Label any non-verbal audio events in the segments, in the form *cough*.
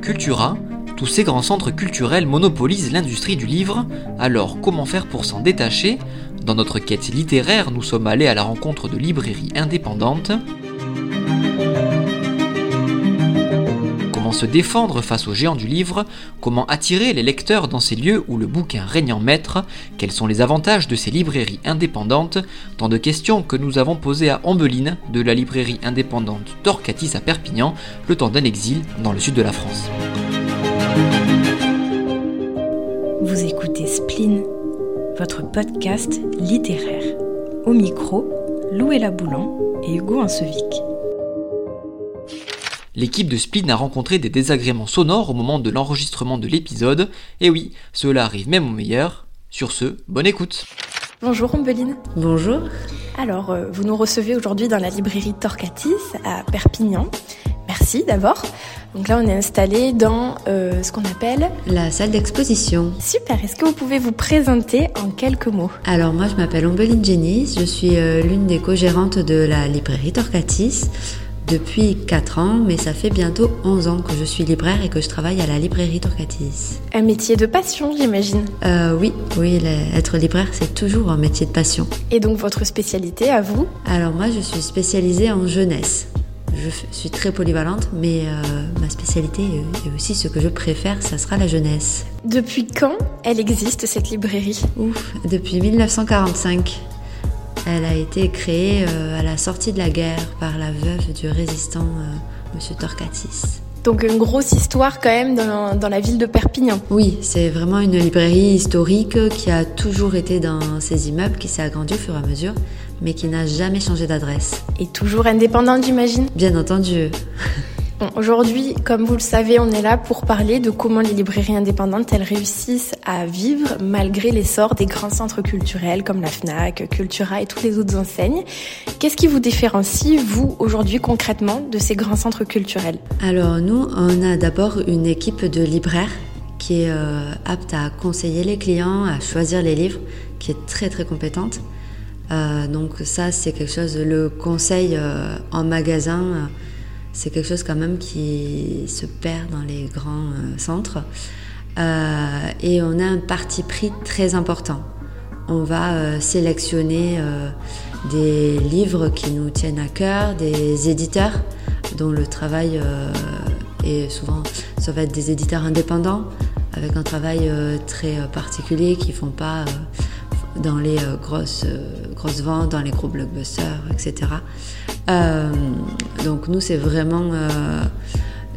Cultura, tous ces grands centres culturels monopolisent l'industrie du livre, alors comment faire pour s'en détacher? Dans notre quête littéraire, nous sommes allés à la rencontre de librairies indépendantes. Se défendre face aux géants du livre Comment attirer les lecteurs dans ces lieux où le bouquin règne en maître Quels sont les avantages de ces librairies indépendantes Tant de questions que nous avons posées à Ambeline de la librairie indépendante Torcatis à Perpignan, le temps d'un exil dans le sud de la France. Vous écoutez Spleen, votre podcast littéraire. Au micro, Loué Laboulan et Hugo Ansevic. L'équipe de Spleen a rencontré des désagréments sonores au moment de l'enregistrement de l'épisode, et oui, cela arrive même au meilleur. Sur ce, bonne écoute Bonjour Ombeline. Bonjour. Alors, euh, vous nous recevez aujourd'hui dans la librairie Torcatis à Perpignan. Merci d'abord. Donc là, on est installé dans euh, ce qu'on appelle La salle d'exposition. Super. Est-ce que vous pouvez vous présenter en quelques mots? Alors moi, je m'appelle Ombeline Jenis. Je suis euh, l'une des co-gérantes de la librairie Torcatis depuis 4 ans, mais ça fait bientôt 11 ans que je suis libraire et que je travaille à la librairie Torcatis. Un métier de passion, j'imagine. Euh, oui, oui, être libraire, c'est toujours un métier de passion. Et donc votre spécialité à vous? Alors moi, je suis spécialisée en jeunesse. Je suis très polyvalente, mais euh, ma spécialité et aussi ce que je préfère, ça sera la jeunesse. Depuis quand elle existe cette librairie? Ouf, depuis 1945. Elle a été créée euh, à la sortie de la guerre par la veuve du résistant euh, Monsieur Torcatis. Donc une grosse histoire quand même dans, dans la ville de Perpignan. Oui, c'est vraiment une librairie historique qui a toujours été dans ces immeubles, qui s'est agrandie au fur et à mesure, mais qui n'a jamais changé d'adresse. Et toujours indépendante, j'imagine. Bien entendu. Aujourd'hui, comme vous le savez, on est là pour parler de comment les librairies indépendantes elles réussissent à vivre malgré l'essor des grands centres culturels comme la Fnac, Cultura et toutes les autres enseignes. Qu'est-ce qui vous différencie, vous, aujourd'hui, concrètement, de ces grands centres culturels? Alors nous, on a d'abord une équipe de libraires qui est euh, apte à conseiller les clients, à choisir les livres, qui est très très compétente. Euh, donc ça, c'est quelque chose, le conseil euh, en magasin, c'est quelque chose quand même qui se perd dans les grands euh, centres. Euh, et on a un parti pris très important. On va euh, sélectionner des livres qui nous tiennent à cœur, des éditeurs dont le travail est souvent, ça va être des éditeurs indépendants avec un travail très particulier qui font pas dans les euh, grosses, euh, grosses ventes, dans les gros blockbusters, etc. Euh, donc nous, c'est vraiment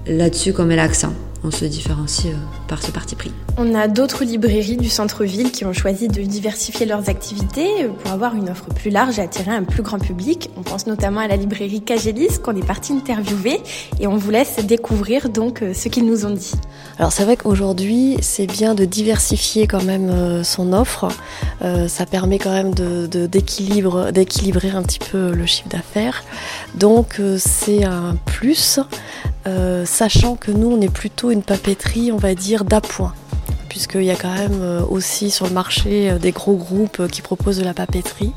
là-dessus qu'on met l'accent. On se différencie par ce parti pris. On a d'autres librairies du centre-ville qui ont choisi de diversifier leurs activités pour avoir une offre plus large et attirer un plus grand public. On pense notamment à la librairie Cagelis qu'on est parti interviewer et on vous laisse découvrir donc ce qu'ils nous ont dit. Alors c'est vrai qu'aujourd'hui, c'est bien de diversifier quand même euh, son offre. Euh, ça permet quand même d'équilibrer un petit peu le chiffre d'affaires. Donc euh, c'est un plus, sachant que nous, on est plutôt une papeterie, on va dire, d'appoint. Puisqu'il y a quand même euh, aussi sur le marché euh, des gros groupes euh, qui proposent de la papeterie.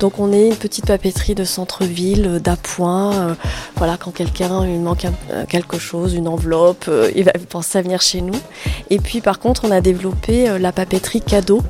Donc on est une petite papeterie de centre-ville, d'appoint. Voilà, quand quelqu'un il manque quelque chose, une enveloppe, il va penser à venir chez nous. Et puis par contre, on a développé la papeterie cadeau,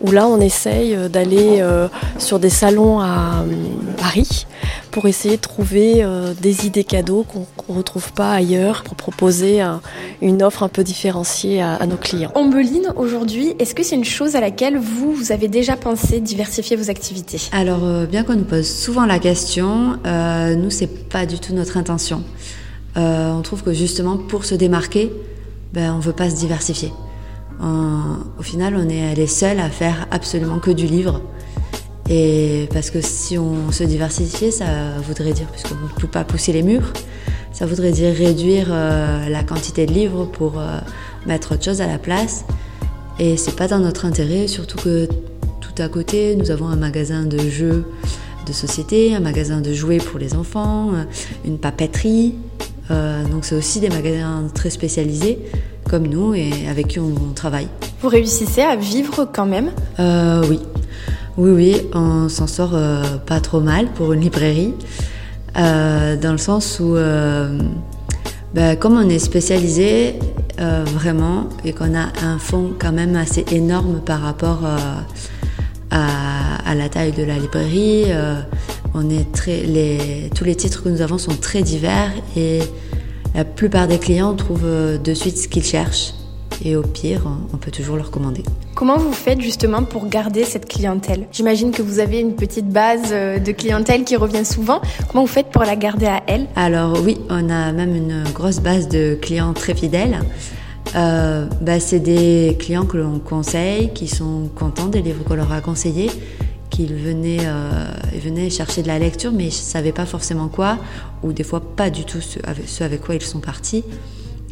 où là on essaye euh, d'aller euh, sur des salons à euh, Paris pour essayer de trouver des idées cadeaux qu'on ne retrouve pas ailleurs, pour proposer un- une offre un peu différenciée à, à nos clients. Ombeline, aujourd'hui, est-ce que c'est une chose à laquelle vous, vous avez déjà pensé diversifier vos activités? Alors, bien qu'on nous pose souvent la question, euh, nous, c'est pas du tout notre intention. Euh, on trouve que justement, pour se démarquer, ben, on veut pas se diversifier. Au final, on est les seuls à faire absolument que du livre. Et parce que si on se diversifiait, ça voudrait dire, puisqu'on ne peut pas pousser les murs, ça voudrait dire réduire euh, la quantité de livres pour euh, mettre autre chose à la place. Et c'est pas dans notre intérêt, surtout que tout à côté, nous avons un magasin de jeux de société, un magasin de jouets pour les enfants, euh, une papeterie. Donc c'est aussi des magasins très spécialisés comme nous et avec qui on, on travaille. Vous réussissez à vivre quand même? Euh, oui, oui, oui, on s'en sort euh, pas trop mal pour une librairie, euh, dans le sens où, ben, Comme on est spécialisé vraiment et qu'on a un fonds quand même assez énorme par rapport à, la taille de la librairie, on est très, les, tous les titres que nous avons sont très divers et la plupart des clients trouvent de suite ce qu'ils cherchent et au pire, on peut toujours leur commander. Comment vous faites justement pour garder cette clientèle? J'imagine que vous avez une petite base euh, de clientèle qui revient souvent. Comment vous faites pour la garder à elle? Alors oui, on a même une grosse base de clients très fidèles. Euh, bah, c'est des clients que l'on conseille, qui sont contents des livres qu'on leur a conseillés, qu'ils venaient, euh, chercher de la lecture, mais ils ne savaient pas forcément quoi, ou des fois pas du tout ce avec, quoi ils sont partis.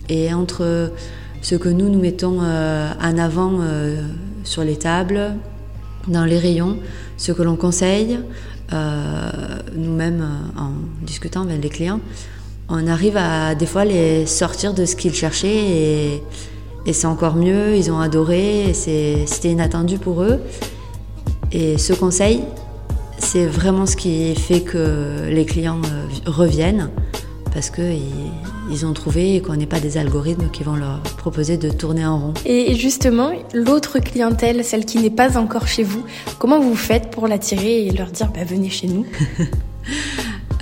Et entre ce que nous nous mettons euh, en avant euh, sur les tables, dans les rayons, ce que l'on conseille, nous-mêmes en discutant avec les clients, on arrive à des fois les sortir de ce qu'ils cherchaient et, c'est encore mieux, ils ont adoré, c'était inattendu pour eux. Et ce conseil, c'est vraiment ce qui fait que les clients reviennent parce qu'ils ils ont trouvé qu'on n'est pas des algorithmes qui vont leur proposer de tourner en rond. Et justement, l'autre clientèle, celle qui n'est pas encore chez vous, comment vous faites pour l'attirer et leur dire bah, venez chez nous? *laughs*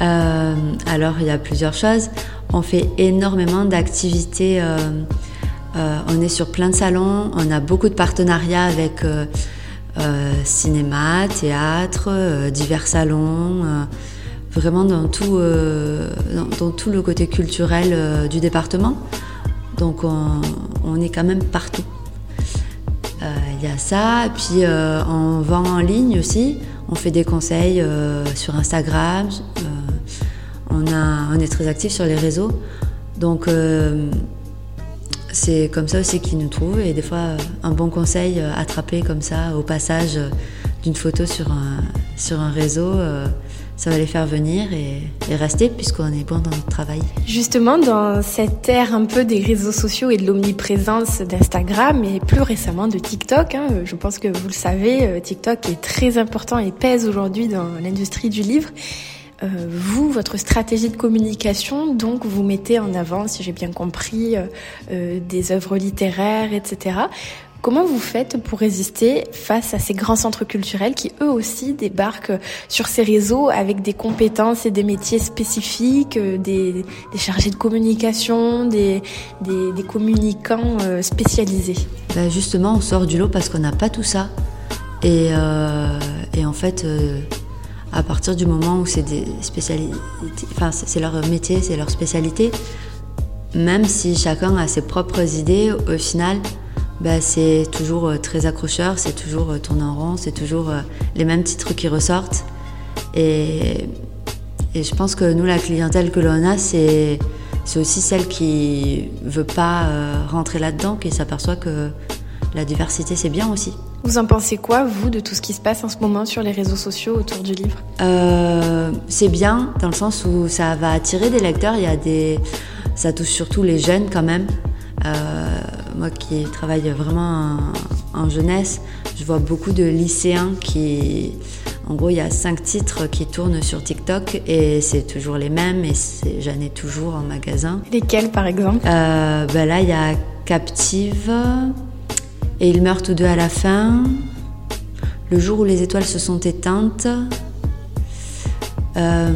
Euh, Alors, il y a plusieurs choses. On fait énormément d'activités. Euh, euh, on est sur plein de salons. On a beaucoup de partenariats avec cinéma, théâtre, divers salons vraiment dans tout, euh, dans, tout le côté culturel euh, du département. Donc on, est quand même partout. Euh, il y a ça, puis on vend en ligne aussi. On fait des conseils sur Instagram. on, on est très actif sur les réseaux. Donc c'est comme ça aussi qu'ils nous trouvent. Et des fois, un bon conseil attrapé comme ça au passage d'une photo sur un, sur un réseau ça va les faire venir et, rester puisqu'on est bon dans notre travail. Justement, dans cette ère un peu des réseaux sociaux et de l'omniprésence d'Instagram et plus récemment de TikTok, hein, je pense que vous le savez, euh, TikTok est très important et pèse aujourd'hui dans l'industrie du livre. Euh, vous, votre stratégie de communication, donc vous mettez en avant, si j'ai bien compris, euh, des œuvres littéraires, etc. Comment vous faites pour résister face à ces grands centres culturels qui eux aussi débarquent sur ces réseaux avec des compétences et des métiers spécifiques, euh, des, chargés de communication, des, communicants euh, spécialisés? Bah, Justement, on sort du lot parce qu'on n'a pas tout ça. Et, euh, en fait, à partir du moment où c'est leur métier, c'est leur spécialité, même si chacun a ses propres idées, au final, bah, c'est toujours euh, très accrocheur, c'est toujours euh, tourné en rond, c'est toujours euh, les mêmes titres qui ressortent. Et, et je pense que nous, la clientèle que l'on a, c'est, c'est aussi celle qui veut pas rentrer là-dedans, qui s'aperçoit que la diversité, c'est bien aussi. Vous en pensez quoi, vous, de tout ce qui se passe en ce moment sur les réseaux sociaux autour du livre? C'est bien, dans le sens où ça va attirer des lecteurs. Il y a des... Ça touche surtout les jeunes quand même. Euh, moi qui travaille vraiment en, jeunesse, je vois beaucoup de lycéens qui... En gros, il y a cinq titres qui tournent sur TikTok et c'est toujours les mêmes et j'en ai toujours en magasin. Lesquels par exemple? Euh, ben Là, il y a Captive et Ils meurent tous deux à la fin. Le jour où les étoiles se sont éteintes. Euh,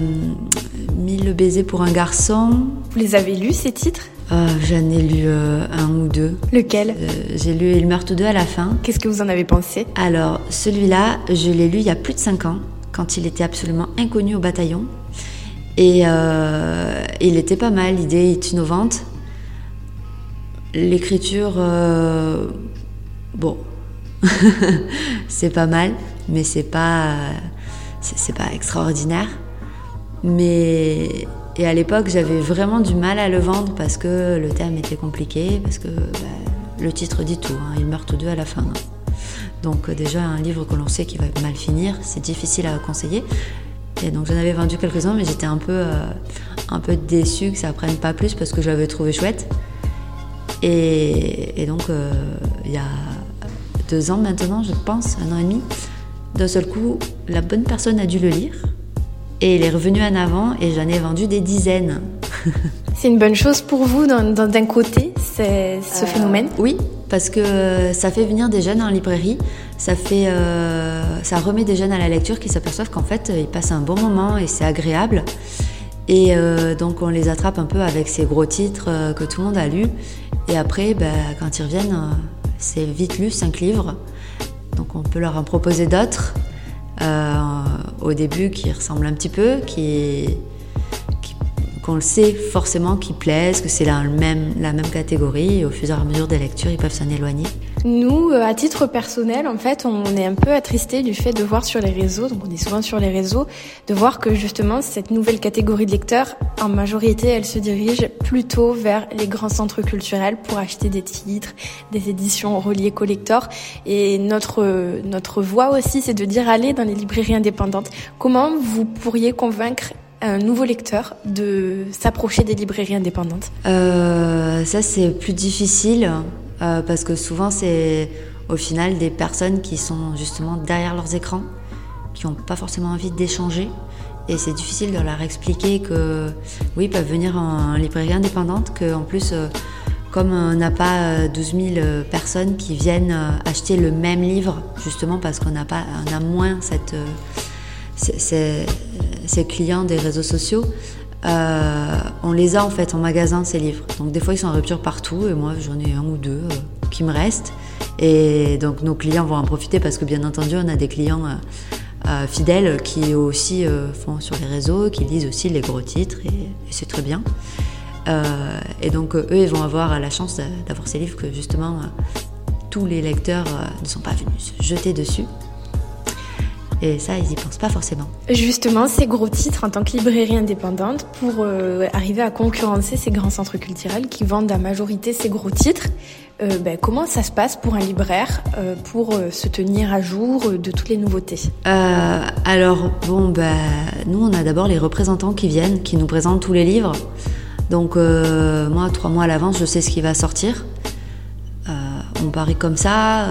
Mille baisers pour un garçon. Vous les avez lus ces titres? Euh, J'en ai lu euh, un ou deux. Lequel? Euh, J'ai lu Il meurt tous deux à la fin. Qu'est-ce que vous en avez pensé? Alors, celui-là, je l'ai lu il y a plus de 5 ans, quand il était absolument inconnu au bataillon. Et il était pas mal, l'idée est innovante. L'écriture, bon, *laughs* c'est pas mal, mais c'est pas, c'est pas extraordinaire. Mais et à l'époque, j'avais vraiment du mal à le vendre parce que le thème était compliqué, parce que bah, le titre dit tout, hein, ils meurent tous deux à la fin. Hein. Donc euh, déjà, un livre que l'on sait qui va mal finir, c'est difficile à conseiller. Et donc j'en avais vendu quelques-uns, mais j'étais un peu, euh, un peu déçue que ça prenne pas plus parce que je l'avais trouvé chouette. Et, donc, euh, il y a deux ans maintenant, je pense, un an et demi, d'un seul coup, la bonne personne a dû le lire et il est revenu en avant et j'en ai vendu des dizaines. *laughs* C'est une bonne chose pour vous d'un côté, ce phénomène? Oui, parce que ça fait venir des jeunes en librairie, ça, fait, ça remet des jeunes à la lecture qui s'aperçoivent qu'en fait, ils passent un bon moment et c'est agréable. Et donc on les attrape un peu avec ces gros titres que tout le monde a lus. Et après, bah, quand ils reviennent, c'est vite lu, cinq livres. Donc on peut leur en proposer d'autres euh, au début qui ressemblent un petit peu, qui, qu'on le sait forcément qui plaisent, que c'est la même, la même catégorie. Et au fur et à mesure des lectures, ils peuvent s'en éloigner. Nous, euh, à titre personnel, en fait, on est un peu attristé du fait de voir sur les réseaux, donc on est souvent sur les réseaux, de voir que justement cette nouvelle catégorie de lecteurs, en majorité, elle se dirige plutôt vers les grands centres culturels pour acheter des titres, des éditions reliées collector. Et notre notre voie aussi, c'est de dire aller dans les librairies indépendantes. Comment vous pourriez convaincre un nouveau lecteur de s'approcher des librairies indépendantes? Euh, Ça, c'est plus difficile euh, parce que souvent, c'est au final des personnes qui sont justement derrière leurs écrans, qui n'ont pas forcément envie d'échanger. Et c'est difficile de leur expliquer que, oui, ils peuvent venir en librairie indépendante, qu'en plus, euh, comme on n'a pas 12 000 personnes qui viennent acheter le même livre, justement parce qu'on n'a pas, on a moins cette ces, clients des réseaux sociaux, euh, on les a en fait en magasin ces livres. Donc des fois ils sont en rupture partout et moi j'en ai un ou deux euh, qui me restent. Et donc nos clients vont en profiter parce que bien entendu on a des clients euh, fidèles qui aussi font sur les réseaux, qui lisent aussi les gros titres et, et c'est très bien. et donc eux ils vont avoir la chance d'avoir ces livres que justement tous les lecteurs ne sont pas venus se jeter dessus. Et ça, ils n'y pensent pas forcément. Justement, ces gros titres en tant que librairie indépendante, pour euh, arriver à concurrencer ces grands centres culturels qui vendent à majorité ces gros titres, euh, ben, comment ça se passe pour un libraire euh, pour se tenir à jour de toutes les nouveautés? Alors, bon, ben, nous, on a d'abord les représentants qui viennent, qui nous présentent tous les livres. Donc, moi, trois mois à l'avance, je sais ce qui va sortir. on parie comme ça.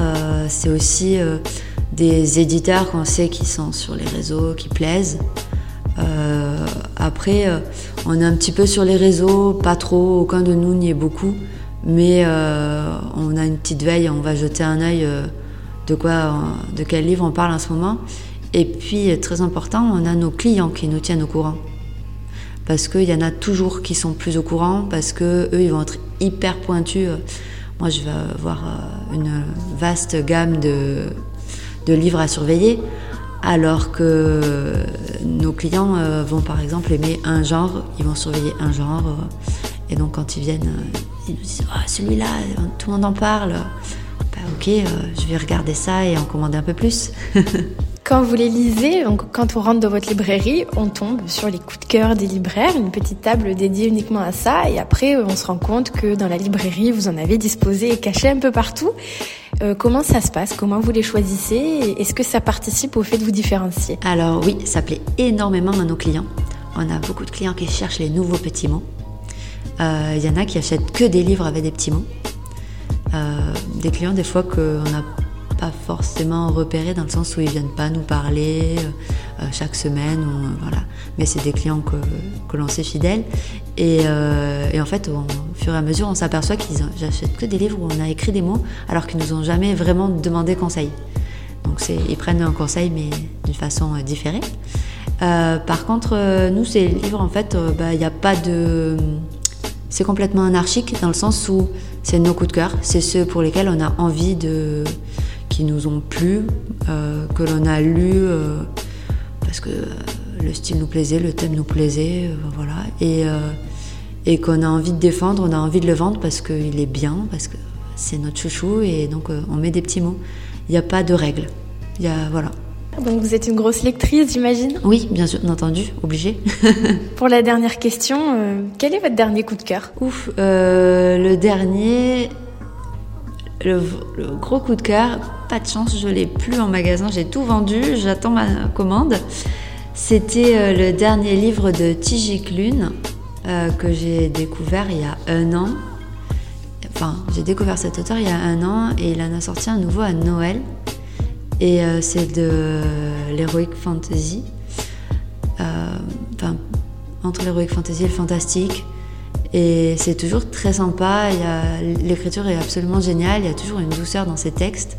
c'est aussi des éditeurs qu'on sait qui sont sur les réseaux, qui plaisent. Euh, après, euh, on est un petit peu sur les réseaux, pas trop, aucun de nous n'y est beaucoup, mais euh, on a une petite veille, on va jeter un œil de quoi, de quel livre on parle en ce moment. Et puis, très important, on a nos clients qui nous tiennent au courant. Parce qu'il y en a toujours qui sont plus au courant, parce que eux, ils vont être hyper pointus. Moi, je vais avoir une vaste gamme de de livres à surveiller, alors que nos clients euh, vont par exemple aimer un genre, ils vont surveiller un genre, euh, et donc quand ils viennent, euh, ils nous disent oh, celui-là, tout le monde en parle. Bah, ok, je vais regarder ça et en commander un peu plus. *laughs* Quand vous les lisez, donc quand on rentre dans votre librairie, on tombe sur les coups de cœur des libraires, une petite table dédiée uniquement à ça, et après on se rend compte que dans la librairie, vous en avez disposé et caché un peu partout. Euh, comment ça se passe? Comment vous les choisissez? Est-ce que ça participe au fait de vous différencier? Alors oui, ça plaît énormément à nos clients. On a beaucoup de clients qui cherchent les nouveaux petits mots. Il euh, y en a qui achètent que des livres avec des petits mots. Euh, des clients des fois qu'on forcément repérés dans le sens où ils viennent pas nous parler euh, chaque semaine, euh, voilà. Mais c'est des clients que, que l'on sait fidèles. Et, euh, en fait, au fur et à mesure, on s'aperçoit qu'ils n'achètent que des livres où on a écrit des mots alors qu'ils nous ont jamais vraiment demandé conseil. Donc ils prennent un conseil mais d'une façon différée. par contre, nous, ces livres, en fait, bah, il n'y a pas de... C'est complètement anarchique dans le sens où c'est nos coups de cœur, c'est ceux pour lesquels on a envie de, qui nous ont plu, euh, que l'on a lu euh, parce que le style nous plaisait, le thème nous plaisait, euh, voilà, et, et qu'on a envie de défendre, on a envie de le vendre parce qu'il est bien, parce que c'est notre chouchou, et donc on met des petits mots. Il n'y a pas de règles. Il y a, voilà. Donc vous êtes une grosse lectrice, j'imagine? Oui, bien sûr, entendu, obligé. *laughs* Pour la dernière question, quel est votre dernier coup de cœur? Ouf, le dernier, le, gros coup de cœur, pas de chance, je l'ai plus en magasin, j'ai tout vendu, j'attends ma commande. C'était euh, le dernier livre de Tijik Lune euh, que j'ai découvert il y a un an. Enfin, j'ai découvert cet auteur il y a un an et il en a sorti un nouveau à Noël. Et euh, c'est de l'heroic fantasy. enfin, entre l'heroic fantasy et le fantastique. Et c'est toujours très sympa, l'écriture est absolument géniale, il y a toujours une douceur dans ces textes.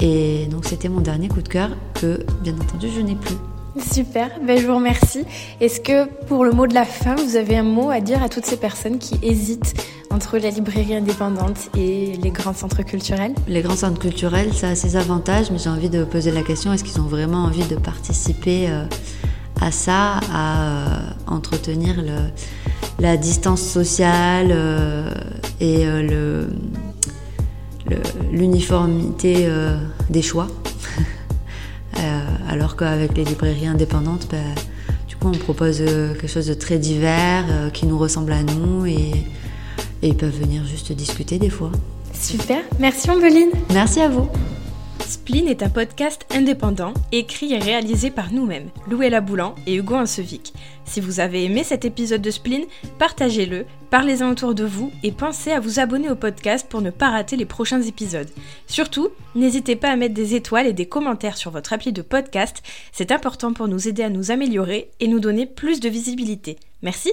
Et donc c'était mon dernier coup de cœur que, bien entendu, je n'ai plus. Super, ben, je vous remercie. Est-ce que pour le mot de la fin, vous avez un mot à dire à toutes ces personnes qui hésitent entre la librairie indépendante et les grands centres culturels? Les grands centres culturels, ça a ses avantages, mais j'ai envie de poser la question, est-ce qu'ils ont vraiment envie de participer euh, à ça, à euh, entretenir la distance sociale euh, et l'uniformité des choix? *laughs* alors qu'avec les librairies indépendantes, bah, du coup, on propose euh, quelque chose de très divers, euh, qui nous ressemble à nous et, et ils peuvent venir juste discuter des fois. Super, merci Ambeline. Merci à vous. Spleen est un podcast indépendant, écrit et réalisé par nous-mêmes, Louella Boulan et Hugo Ansevic. Si vous avez aimé cet épisode de Spleen, partagez-le, parlez-en autour de vous et pensez à vous abonner au podcast pour ne pas rater les prochains épisodes. Surtout, n'hésitez pas à mettre des étoiles et des commentaires sur votre appli de podcast, c'est important pour nous aider à nous améliorer et nous donner plus de visibilité. Merci